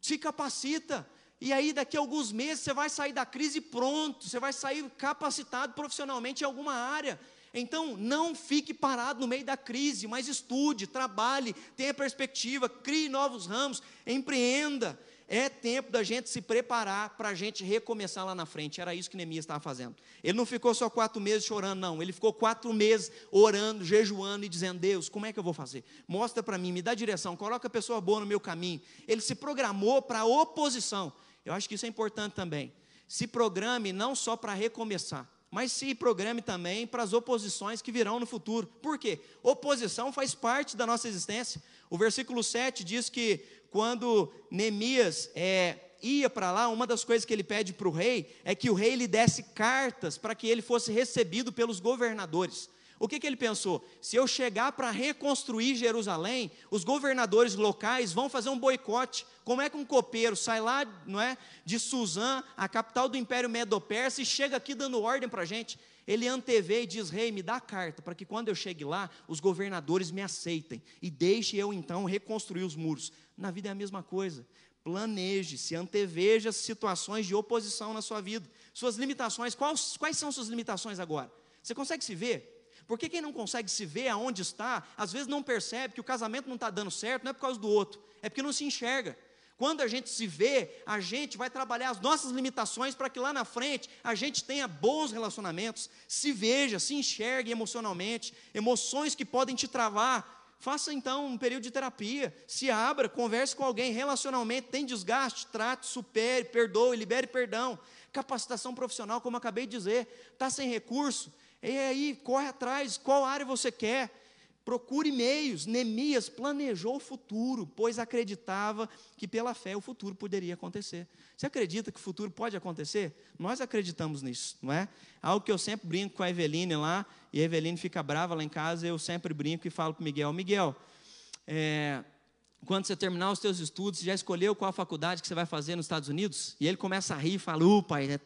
se capacita, e aí, daqui a alguns meses, você vai sair da crise pronto, você vai sair capacitado profissionalmente em alguma área. Então, não fique parado no meio da crise, mas estude, trabalhe, tenha perspectiva, crie novos ramos, empreenda. É tempo da gente se preparar para a gente recomeçar lá na frente. Era isso que Neemias estava fazendo. Ele não ficou só quatro meses chorando, não. Ele ficou quatro meses orando, jejuando e dizendo: Deus, como é que eu vou fazer? Mostra para mim, me dá direção, coloca a pessoa boa no meu caminho. Ele se programou para a oposição. Eu acho que isso é importante também. Se programe não só para recomeçar, mas se programe também para as oposições que virão no futuro. Por quê? Oposição faz parte da nossa existência. O versículo 7 diz que quando Neemias é, ia para lá, uma das coisas que ele pede para o rei é que o rei lhe desse cartas para que ele fosse recebido pelos governadores. O que, que ele pensou? Se eu chegar para reconstruir Jerusalém, os governadores locais vão fazer um boicote. Como é que um copeiro sai lá não é, de Suzã, a capital do Império Medo-Persa, e chega aqui dando ordem para a gente? Ele antevê e diz: Rei, me dá a carta, para que quando eu chegue lá, os governadores me aceitem e deixe eu então reconstruir os muros. Na vida é a mesma coisa. Planeje, se anteveja situações de oposição na sua vida. Suas limitações, quais, quais são suas limitações agora? Você consegue se ver? Porque quem não consegue se ver aonde está, às vezes não percebe que o casamento não está dando certo, não é por causa do outro, é porque não se enxerga. Quando a gente se vê, a gente vai trabalhar as nossas limitações para que lá na frente a gente tenha bons relacionamentos, se veja, se enxergue emocionalmente, emoções que podem te travar. Faça então um período de terapia, se abra, converse com alguém, relacionalmente, tem desgaste, trate, supere, perdoe, libere perdão. Capacitação profissional, como acabei de dizer, está sem recurso, e aí, corre atrás, qual área você quer? Procure meios. Neemias planejou o futuro, pois acreditava que pela fé o futuro poderia acontecer. Você acredita que o futuro pode acontecer? Nós acreditamos nisso, não é? Algo que eu sempre brinco com a Eveline lá, e a Eveline fica brava lá em casa, eu sempre brinco e falo para o Miguel: Miguel, é, quando você terminar os seus estudos, já escolheu qual faculdade que você vai fazer nos Estados Unidos? E ele começa a rir e fala: Ô pai, é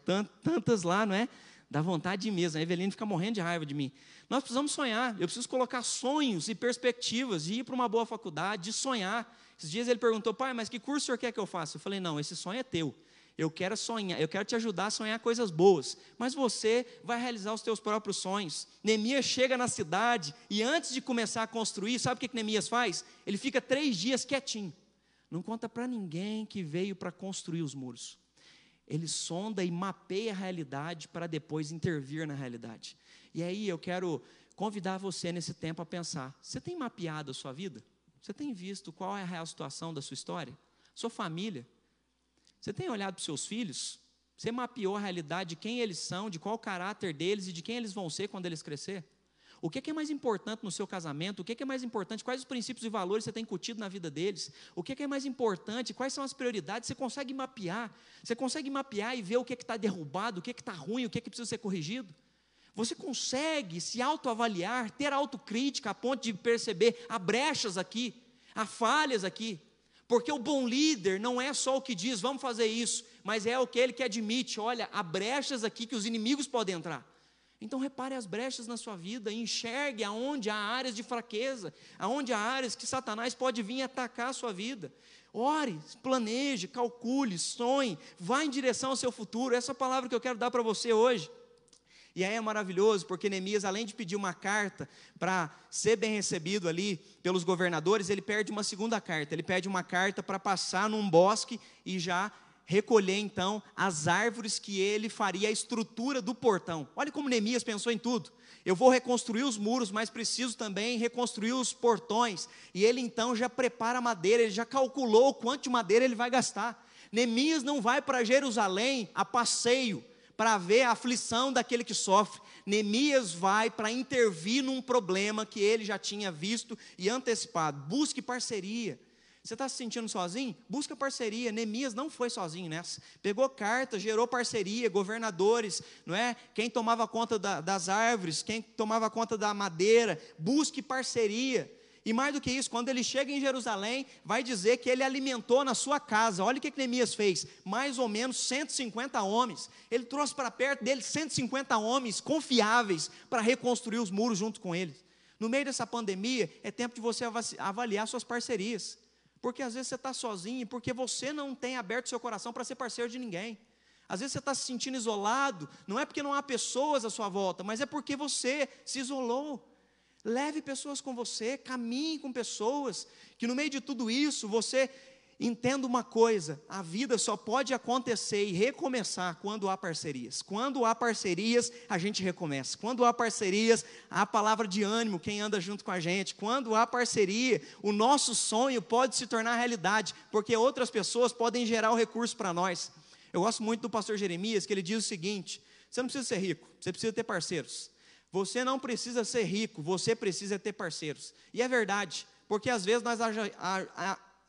tantas lá, não é? Dá vontade mesmo. A Eveline fica morrendo de raiva de mim. Nós precisamos sonhar. Eu preciso colocar sonhos e perspectivas, e ir para uma boa faculdade, de sonhar. Esses dias ele perguntou, pai, mas que curso o senhor quer que eu faça? Eu falei, não, esse sonho é teu. Eu quero sonhar, eu quero te ajudar a sonhar coisas boas, mas você vai realizar os teus próprios sonhos. Neemias chega na cidade e antes de começar a construir, sabe o que, que Neemias faz? Ele fica três dias quietinho. Não conta para ninguém que veio para construir os muros. Ele sonda e mapeia a realidade para depois intervir na realidade. E aí eu quero convidar você nesse tempo a pensar: você tem mapeado a sua vida? Você tem visto qual é a real situação da sua história? Sua família? Você tem olhado para os seus filhos? Você mapeou a realidade de quem eles são, de qual o caráter deles e de quem eles vão ser quando eles crescer? O que é mais importante no seu casamento? O que é mais importante? Quais os princípios e valores você tem incutido na vida deles? O que é mais importante? Quais são as prioridades? Você consegue mapear? Você consegue mapear e ver o que está derrubado, o que está ruim, o que, é que precisa ser corrigido? Você consegue se autoavaliar, ter autocrítica a ponto de perceber há brechas aqui, há falhas aqui. Porque o bom líder não é só o que diz, vamos fazer isso, mas é aquele que admite, olha, há brechas aqui que os inimigos podem entrar. Então repare as brechas na sua vida, enxergue aonde há áreas de fraqueza, aonde há áreas que Satanás pode vir atacar a sua vida. Ore, planeje, calcule, sonhe, vá em direção ao seu futuro. Essa é a palavra que eu quero dar para você hoje. E aí é maravilhoso, porque Neemias, além de pedir uma carta para ser bem recebido ali pelos governadores, ele pede uma segunda carta. Ele pede uma carta para passar num bosque e já recolher então as árvores que ele faria a estrutura do portão. Olha como Neemias pensou em tudo. Eu vou reconstruir os muros, mas preciso também reconstruir os portões. E ele então já prepara a madeira, ele já calculou quanto de madeira ele vai gastar. Neemias não vai para Jerusalém a passeio para ver a aflição daquele que sofre. Neemias vai para intervir num problema que ele já tinha visto e antecipado. Busque parceria. Você está se sentindo sozinho? Busca parceria. Neemias não foi sozinho nessa. Pegou carta, gerou parceria, governadores, não é? Quem tomava conta da, das árvores, quem tomava conta da madeira. Busque parceria. E mais do que isso, quando ele chega em Jerusalém, vai dizer que ele alimentou na sua casa. Olha o que, Neemias fez: mais ou menos 150 homens. Ele trouxe para perto dele 150 homens confiáveis para reconstruir os muros junto com eles. No meio dessa pandemia, é tempo de você avaliar suas parcerias. Porque às vezes você está sozinho, porque você não tem aberto seu coração para ser parceiro de ninguém. Às vezes você está se sentindo isolado, não é porque não há pessoas à sua volta, mas é porque você se isolou. Leve pessoas com você, caminhe com pessoas, que no meio de tudo isso você entenda uma coisa: a vida só pode acontecer e recomeçar quando há parcerias. Quando há parcerias, a gente recomeça. Quando há parcerias, há palavra de ânimo, quem anda junto com a gente. Quando há parceria, o nosso sonho pode se tornar realidade, porque outras pessoas podem gerar o recurso para nós. Eu gosto muito do pastor Jeremias, que ele diz o seguinte: você não precisa ser rico, você precisa ter parceiros. Você não precisa ser rico, você precisa ter parceiros. E é verdade, porque às vezes nós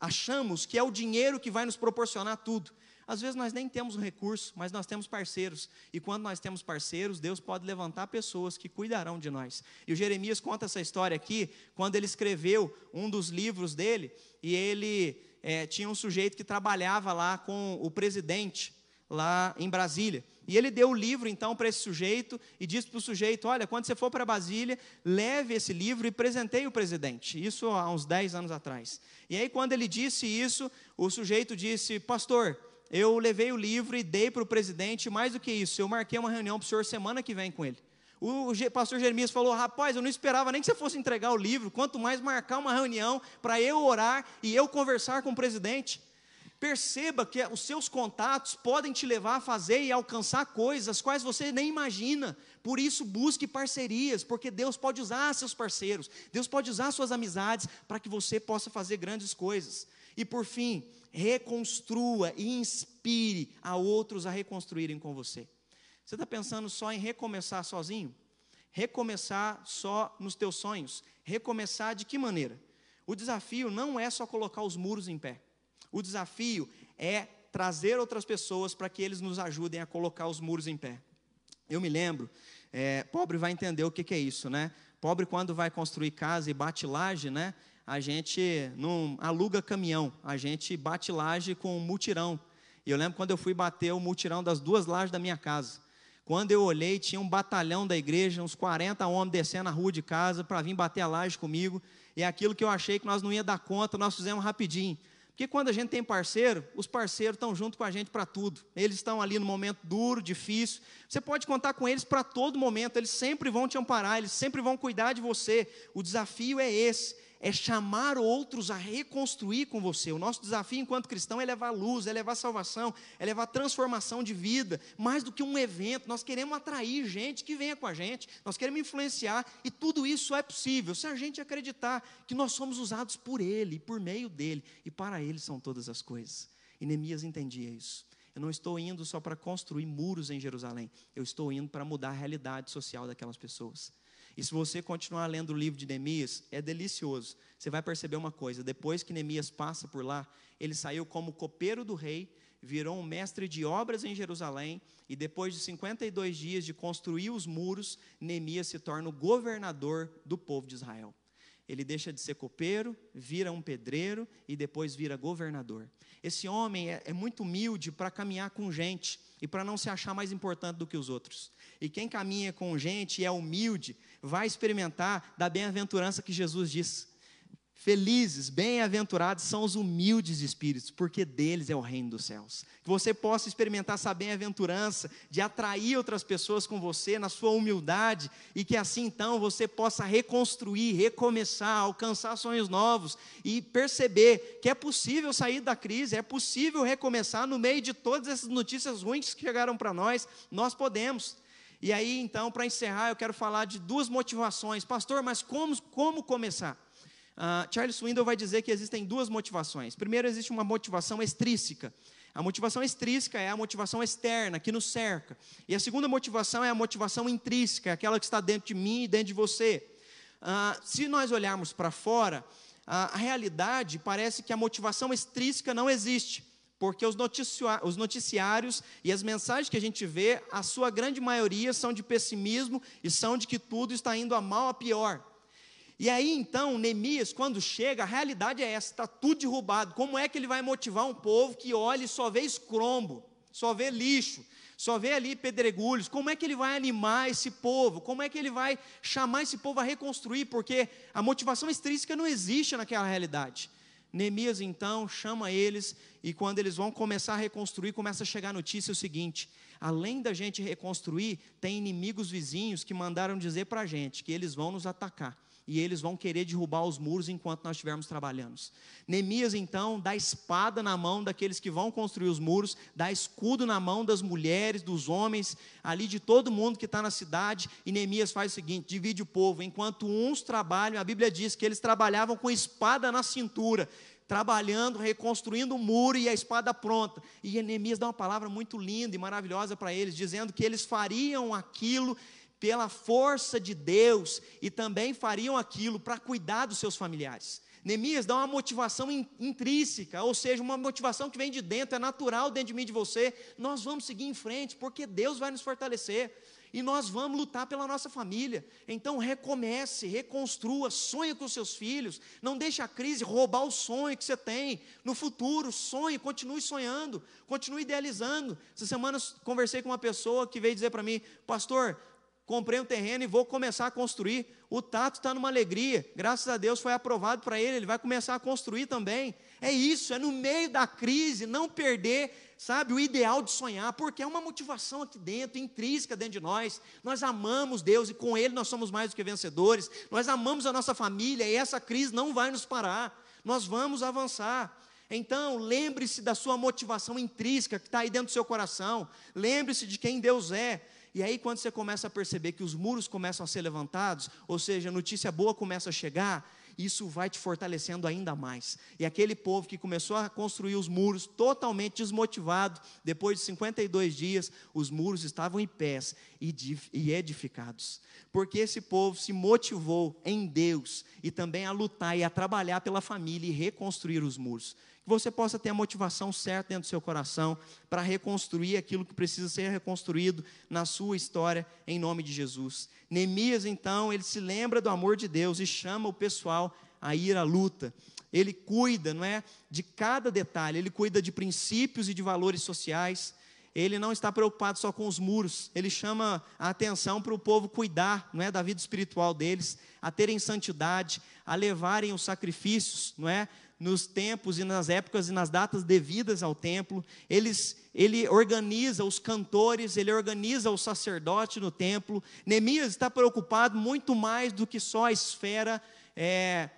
achamos que é o dinheiro que vai nos proporcionar tudo. Às vezes nós nem temos um recurso, mas nós temos parceiros. E quando nós temos parceiros, Deus pode levantar pessoas que cuidarão de nós. E o Jeremias conta essa história aqui, quando ele escreveu um dos livros dele, e ele é, tinha um sujeito que trabalhava lá com o presidente, lá em Brasília. E ele deu o livro então para esse sujeito e disse para o sujeito: Olha, quando você for para Brasília, leve esse livro e presenteie o presidente. Isso há uns 10 anos atrás. E aí, quando ele disse isso, o sujeito disse: Pastor, eu levei o livro e dei para o presidente. Mais do que isso, eu marquei uma reunião para o senhor semana que vem com ele. O pastor Jeremias falou: Rapaz, eu não esperava nem que você fosse entregar o livro, quanto mais marcar uma reunião para eu orar e eu conversar com o presidente. Perceba que os seus contatos podem te levar a fazer e alcançar coisas as quais você nem imagina. Por isso, busque parcerias, porque Deus pode usar seus parceiros, Deus pode usar suas amizades para que você possa fazer grandes coisas. E por fim, reconstrua e inspire a outros a reconstruírem com você. Você está pensando só em recomeçar sozinho? Recomeçar só nos teus sonhos? Recomeçar de que maneira? O desafio não é só colocar os muros em pé. O desafio é trazer outras pessoas para que eles nos ajudem a colocar os muros em pé. Eu me lembro, é, pobre vai entender o que, que, é isso, né? Pobre quando vai construir casa e bate laje, né? A gente não aluga caminhão, a gente bate laje com um mutirão. E eu lembro quando eu fui bater o mutirão das duas lajes da minha casa. Quando eu olhei, tinha um batalhão da igreja, uns 40 homens descendo a rua de casa para vir bater a laje comigo. E aquilo que eu achei que nós não ia dar conta, nós fizemos rapidinho Porque quando a gente tem parceiro, os parceiros estão junto com a gente para tudo. Eles estão ali no momento duro, difícil. Você pode contar com eles para todo momento. Eles sempre vão te amparar, eles sempre vão cuidar de você. O desafio é esse é chamar outros a reconstruir com você. O nosso desafio enquanto cristão é levar luz, é levar salvação, é levar transformação de vida, mais do que um evento. Nós queremos atrair gente que venha com a gente, nós queremos influenciar, e tudo isso é possível se a gente acreditar que nós somos usados por Ele, por meio dele, e para Ele são todas as coisas. E Neemias entendia isso. Eu não estou indo só para construir muros em Jerusalém, eu estou indo para mudar a realidade social daquelas pessoas. E se você continuar lendo o livro de Neemias, é delicioso. Você vai perceber uma coisa: depois que Neemias passa por lá, ele saiu como copeiro do rei, virou um mestre de obras em Jerusalém, e depois de 52 dias de construir os muros, Neemias se torna o governador do povo de Israel. Ele deixa de ser copeiro, vira um pedreiro e depois vira governador. Esse homem é, é muito humilde para caminhar com gente e para não se achar mais importante do que os outros. E quem caminha com gente e é humilde, vai experimentar da bem-aventurança que Jesus diz. Felizes, bem-aventurados são os humildes de espíritos, porque deles é o reino dos céus. Que você possa experimentar essa bem-aventurança de atrair outras pessoas com você na sua humildade e que assim então você possa reconstruir, recomeçar, alcançar sonhos novos e perceber que é possível sair da crise, é possível recomeçar no meio de todas essas notícias ruins que chegaram para nós. Nós podemos. E aí, então, para encerrar, eu quero falar de duas motivações. Pastor, mas como, como começar? Uh, Charles Swindoll vai dizer que existem duas motivações. Primeiro, existe uma motivação extrínseca. A motivação extrínseca é a motivação externa, que nos cerca. E a segunda motivação é a motivação intrínseca, aquela que está dentro de mim e dentro de você. Uh, se nós olharmos para fora, a realidade parece que a motivação extrínseca não existe porque os, os noticiários e as mensagens que a gente vê, a sua grande maioria são de pessimismo e são de que tudo está indo a mal a pior. E aí então, Neemias, quando chega, a realidade é essa: está tudo derrubado. Como é que ele vai motivar um povo que olha e só vê escrombo, só vê lixo, só vê ali pedregulhos? Como é que ele vai animar esse povo? Como é que ele vai chamar esse povo a reconstruir? Porque a motivação extrínseca não existe naquela realidade. Neemias então chama eles e quando eles vão começar a reconstruir, começa a chegar a notícia o seguinte: além da gente reconstruir, tem inimigos vizinhos que mandaram dizer para a gente que eles vão nos atacar e eles vão querer derrubar os muros enquanto nós estivermos trabalhando. Neemias então dá espada na mão daqueles que vão construir os muros, dá escudo na mão das mulheres, dos homens, ali de todo mundo que está na cidade, e Neemias faz o seguinte: divide o povo, enquanto uns trabalham, a Bíblia diz que eles trabalhavam com espada na cintura, trabalhando, reconstruindo o muro e a espada pronta. E Neemias dá uma palavra muito linda e maravilhosa para eles, dizendo que eles fariam aquilo pela força de Deus e também fariam aquilo para cuidar dos seus familiares. Neemias dá uma motivação intrínseca, ou seja, uma motivação que vem de dentro, é natural dentro de mim e de você. Nós vamos seguir em frente, porque Deus vai nos fortalecer e nós vamos lutar pela nossa família. Então recomece, reconstrua, sonhe com seus filhos, não deixe a crise roubar o sonho que você tem. No futuro, sonhe, continue sonhando, continue idealizando. Essa semana conversei com uma pessoa que veio dizer para mim, pastor, comprei um terreno e vou começar a construir. O Tato está numa alegria, graças a Deus foi aprovado para ele, ele vai começar a construir também. É isso, é no meio da crise, não perder, sabe, o ideal de sonhar, porque é uma motivação aqui dentro, intrínseca dentro de nós. Nós amamos Deus e com Ele nós somos mais do que vencedores. Nós amamos a nossa família e essa crise não vai nos parar. Nós vamos avançar. Então, lembre-se da sua motivação intrínseca que está aí dentro do seu coração. Lembre-se de quem Deus é. E aí, quando você começa a perceber que os muros começam a ser levantados, ou seja, notícia boa começa a chegar, isso vai te fortalecendo ainda mais. E aquele povo que começou a construir os muros totalmente desmotivado, depois de 52 dias, os muros estavam em pés e edificados. Porque esse povo se motivou em Deus e também a lutar e a trabalhar pela família e reconstruir os muros que você possa ter a motivação certa dentro do seu coração para reconstruir aquilo que precisa ser reconstruído na sua história, em nome de Jesus. Neemias, então, ele se lembra do amor de Deus e chama o pessoal a ir à luta. Ele cuida, não é, de cada detalhe, ele cuida de princípios e de valores sociais. Ele não está preocupado só com os muros, ele chama a atenção para o povo cuidar, não é, da vida espiritual deles, a terem santidade, a levarem os sacrifícios, não é, nos tempos e nas épocas e nas datas devidas ao templo. Eles, ele organiza os cantores, ele organiza o sacerdote no templo. Neemias está preocupado muito mais do que só a esfera é,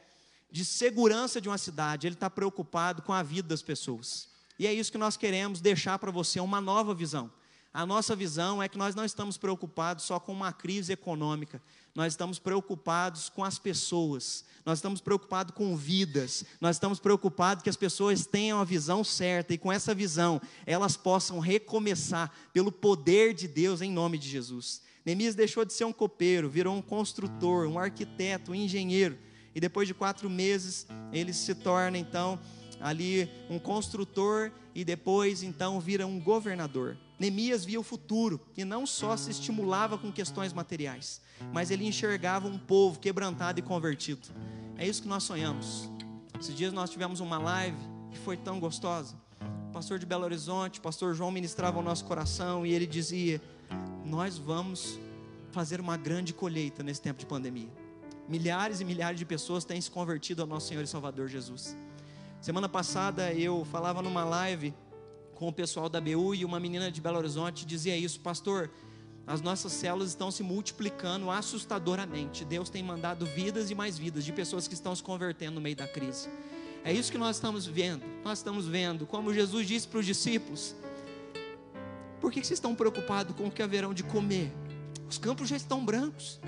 de segurança de uma cidade, ele está preocupado com a vida das pessoas. E é isso que nós queremos deixar para você, uma nova visão. A nossa visão é que nós não estamos preocupados só com uma crise econômica, nós estamos preocupados com as pessoas, nós estamos preocupados com vidas, nós estamos preocupados que as pessoas tenham a visão certa e com essa visão elas possam recomeçar pelo poder de Deus em nome de Jesus. Neemias deixou de ser um copeiro, virou um construtor, um arquiteto, um engenheiro, e depois de quatro meses ele se torna então ali um construtor e depois então vira um governador. Neemias via o futuro e não só se estimulava com questões materiais, mas ele enxergava um povo quebrantado e convertido. É isso que nós sonhamos. Esses dias nós tivemos uma live que foi tão gostosa. O pastor de Belo Horizonte, o pastor João ministrava o nosso coração e ele dizia: Nós vamos fazer uma grande colheita nesse tempo de pandemia. Milhares e milhares de pessoas têm se convertido ao nosso Senhor e Salvador Jesus. Semana passada eu falava numa live com o pessoal da BU e uma menina de Belo Horizonte dizia isso, pastor. As nossas células estão se multiplicando assustadoramente. Deus tem mandado vidas e mais vidas de pessoas que estão se convertendo no meio da crise. É isso que nós estamos vendo. Nós estamos vendo, como Jesus disse para os discípulos: Por que vocês estão preocupados com o que haverão de comer? Os campos já estão brancos.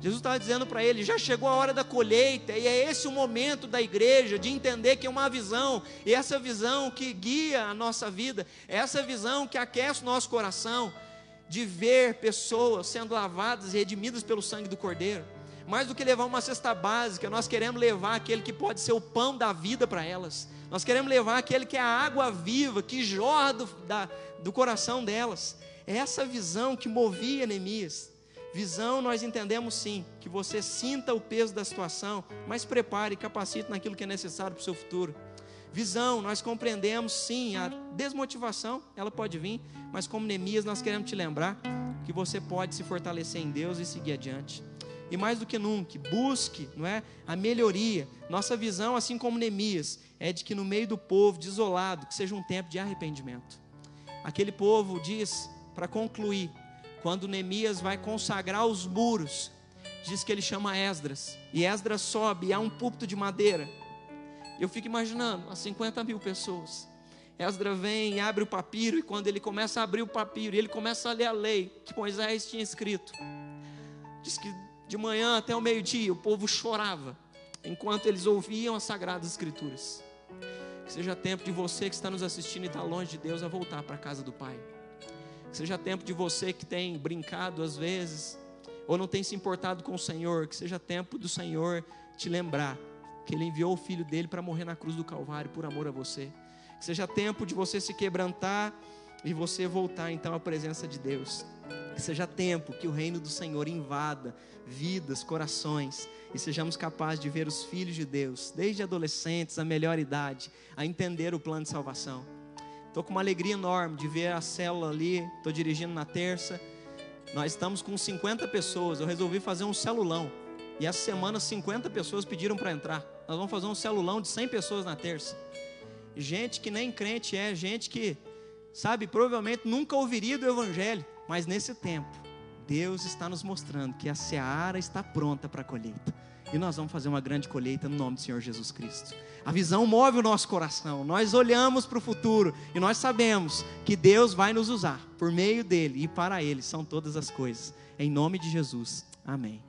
Jesus estava dizendo para ele: já chegou a hora da colheita, e é esse o momento da igreja de entender que é uma visão, e essa visão que guia a nossa vida, é essa visão que aquece o nosso coração, de ver pessoas sendo lavadas e redimidas pelo sangue do Cordeiro. Mais do que levar uma cesta básica, nós queremos levar aquele que pode ser o pão da vida para elas. Nós queremos levar aquele que é a água viva, que jorra do, da, do coração delas. É essa visão que movia Neemias. Visão, nós entendemos sim, que você sinta o peso da situação, mas prepare e capacite naquilo que é necessário para o seu futuro. Visão, nós compreendemos sim, a desmotivação, ela pode vir, mas como Neemias, nós queremos te lembrar que você pode se fortalecer em Deus e seguir adiante. E mais do que nunca, busque, não é, a melhoria. Nossa visão, assim como Neemias, é de que no meio do povo desolado, que seja um tempo de arrependimento. Aquele povo diz, para concluir, quando Neemias vai consagrar os muros, diz que ele chama Esdras, e Esdras sobe, e há um púlpito de madeira. Eu fico imaginando, as 50 mil pessoas. Esdras vem e abre o papiro, e quando ele começa a abrir o papiro, ele começa a ler a lei que Moisés tinha escrito. Diz que de manhã até o meio-dia o povo chorava, enquanto eles ouviam as sagradas escrituras. Que seja tempo de você que está nos assistindo e está longe de Deus a voltar para a casa do Pai. Seja tempo de você que tem brincado às vezes, ou não tem se importado com o Senhor, que seja tempo do Senhor te lembrar que Ele enviou o Filho dele para morrer na cruz do Calvário por amor a você. Que seja tempo de você se quebrantar e você voltar então à presença de Deus. Que seja tempo que o reino do Senhor invada vidas, corações e sejamos capazes de ver os filhos de Deus, desde adolescentes, a melhor idade, a entender o plano de salvação. Estou com uma alegria enorme de ver a célula ali. Estou dirigindo na terça. Nós estamos com 50 pessoas. Eu resolvi fazer um celulão. E essa semana 50 pessoas pediram para entrar. Nós vamos fazer um celulão de 100 pessoas na terça. Gente que nem crente é, gente que, sabe, provavelmente nunca ouviria do Evangelho. Mas nesse tempo, Deus está nos mostrando que a seara está pronta para a colheita. E nós vamos fazer uma grande colheita no nome do Senhor Jesus Cristo. A visão move o nosso coração. Nós olhamos para o futuro e nós sabemos que Deus vai nos usar por meio dele e para ele são todas as coisas. Em nome de Jesus. Amém.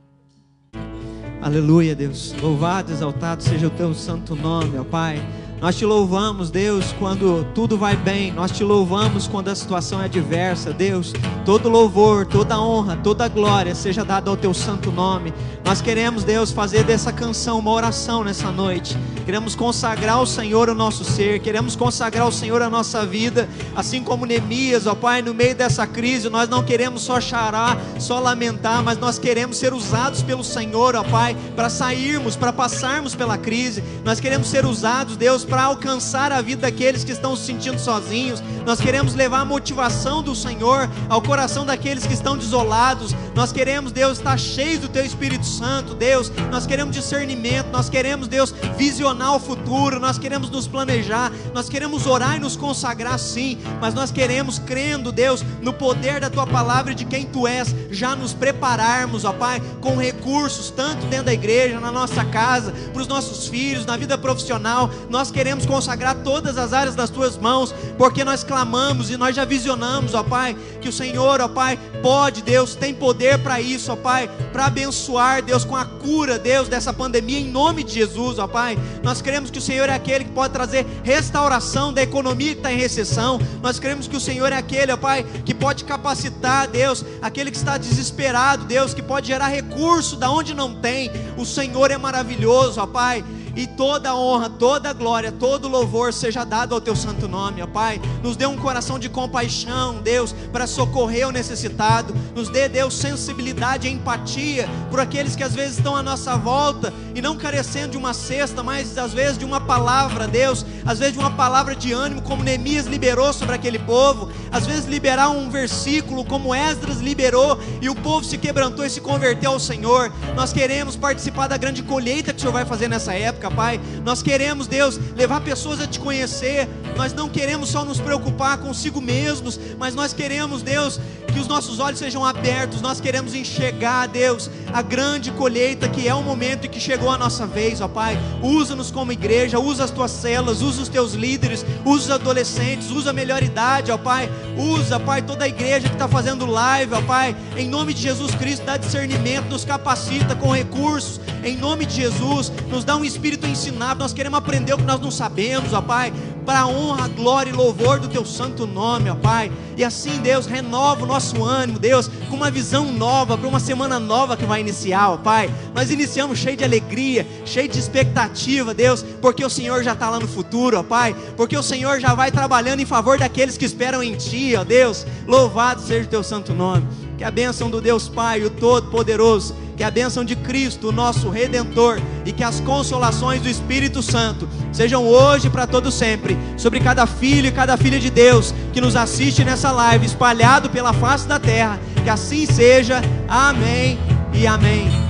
Aleluia, Deus. Louvado, exaltado seja o teu santo nome, ó Pai. Nós te louvamos, Deus, quando tudo vai bem. Nós te louvamos quando a situação é adversa, Deus. Todo louvor, toda honra, toda glória seja dada ao teu santo nome. Nós queremos, Deus, fazer dessa canção uma oração nessa noite. Queremos consagrar o Senhor o nosso ser, queremos consagrar o Senhor a nossa vida, assim como Neemias, ó Pai, no meio dessa crise, nós não queremos só chorar, só lamentar, mas nós queremos ser usados pelo Senhor, ó Pai, para sairmos, para passarmos pela crise. Nós queremos ser usados, Deus, para alcançar a vida daqueles que estão se sentindo sozinhos. Nós queremos levar a motivação do Senhor ao coração daqueles que estão desolados. Nós queremos, Deus, estar cheios do Teu Espírito Santo, Deus. Nós queremos discernimento, nós queremos, Deus, visionar o futuro, nós queremos nos planejar, nós queremos orar e nos consagrar sim, mas nós queremos, crendo, Deus, no poder da Tua palavra e de quem Tu és, já nos prepararmos, ó Pai, com recursos, tanto dentro da igreja, na nossa casa, para os nossos filhos, na vida profissional. Nós queremos consagrar todas as áreas das Tuas mãos, porque nós clamamos e nós já visionamos, ó Pai, que o Senhor, ó Pai, pode, Deus, tem poder para isso, ó Pai, para abençoar, Deus, com a cura, Deus, dessa pandemia, em nome de Jesus, ó Pai. Nós queremos que o Senhor é aquele que pode trazer restauração da economia que está em recessão. Nós queremos que o Senhor é aquele, ó Pai, que pode capacitar, Deus, aquele que está desesperado, Deus, que pode gerar recurso da onde não tem. O Senhor é maravilhoso, ó Pai e toda honra, toda glória, todo louvor seja dado ao teu santo nome, ó Pai. Nos dê um coração de compaixão, Deus, para socorrer o necessitado. Nos dê, Deus, sensibilidade e empatia por aqueles que às vezes estão à nossa volta e não carecendo de uma cesta, mas às vezes de uma palavra, Deus, às vezes de uma palavra de ânimo, como Neemias liberou sobre aquele povo, às vezes liberar um versículo, como Esdras liberou, e o povo se quebrantou e se converteu ao Senhor. Nós queremos participar da grande colheita que o Senhor vai fazer nessa época Pai. Nós queremos, Deus, levar pessoas a te conhecer. Nós não queremos só nos preocupar consigo mesmos, mas nós queremos, Deus, que os nossos olhos sejam abertos. Nós queremos enxergar, Deus, a grande colheita que é o momento em que chegou a nossa vez, ó Pai. Usa-nos como igreja, usa as tuas celas, usa os teus líderes, usa os adolescentes, usa a melhor idade, ó Pai. Usa, Pai, toda a igreja que está fazendo live, ó Pai. Em nome de Jesus Cristo, dá discernimento, nos capacita com recursos. Em nome de Jesus, nos dá um espírito Espírito ensinar, nós queremos aprender o que nós não sabemos, ó Pai, para a honra, glória e louvor do Teu santo nome, ó Pai. E assim, Deus, renova o nosso ânimo, Deus, com uma visão nova, para uma semana nova que vai iniciar, ó Pai. Nós iniciamos cheio de alegria, cheio de expectativa, Deus, porque o Senhor já está lá no futuro, ó Pai, porque o Senhor já vai trabalhando em favor daqueles que esperam em Ti, ó Deus. Louvado seja o Teu santo nome. Que a bênção do Deus Pai, o Todo-Poderoso, que a bênção de Cristo, nosso Redentor, e que as consolações do Espírito Santo sejam hoje para todo sempre sobre cada filho e cada filha de Deus que nos assiste nessa live, espalhado pela face da terra. Que assim seja. Amém e amém.